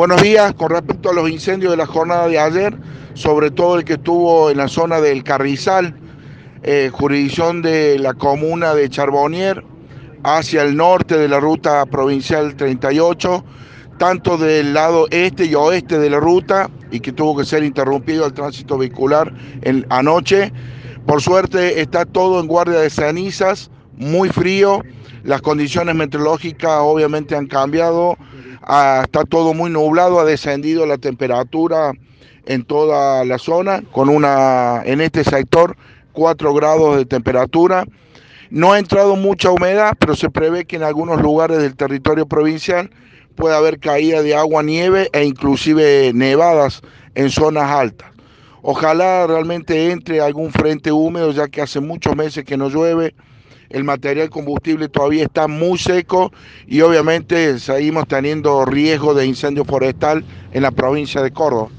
Buenos días, con respecto a los incendios de la jornada de ayer, sobre todo el que estuvo en la zona del Carrizal, eh, jurisdicción de la comuna de Charbonnier, hacia el norte de la ruta provincial 38, tanto del lado este y oeste de la ruta, y que tuvo que ser interrumpido el tránsito vehicular anoche. Por suerte está todo en guardia de cenizas, muy frío, las condiciones meteorológicas obviamente han cambiado, ah, está todo muy nublado, ha descendido la temperatura en toda la zona, con una, en este sector, 4 grados de temperatura. No ha entrado mucha humedad, pero se prevé que en algunos lugares del territorio provincial pueda haber caída de agua, nieve e inclusive nevadas en zonas altas. Ojalá realmente entre algún frente húmedo, ya que hace muchos meses que no llueve, el material combustible todavía está muy seco y obviamente seguimos teniendo riesgo de incendio forestal en la provincia de Córdoba.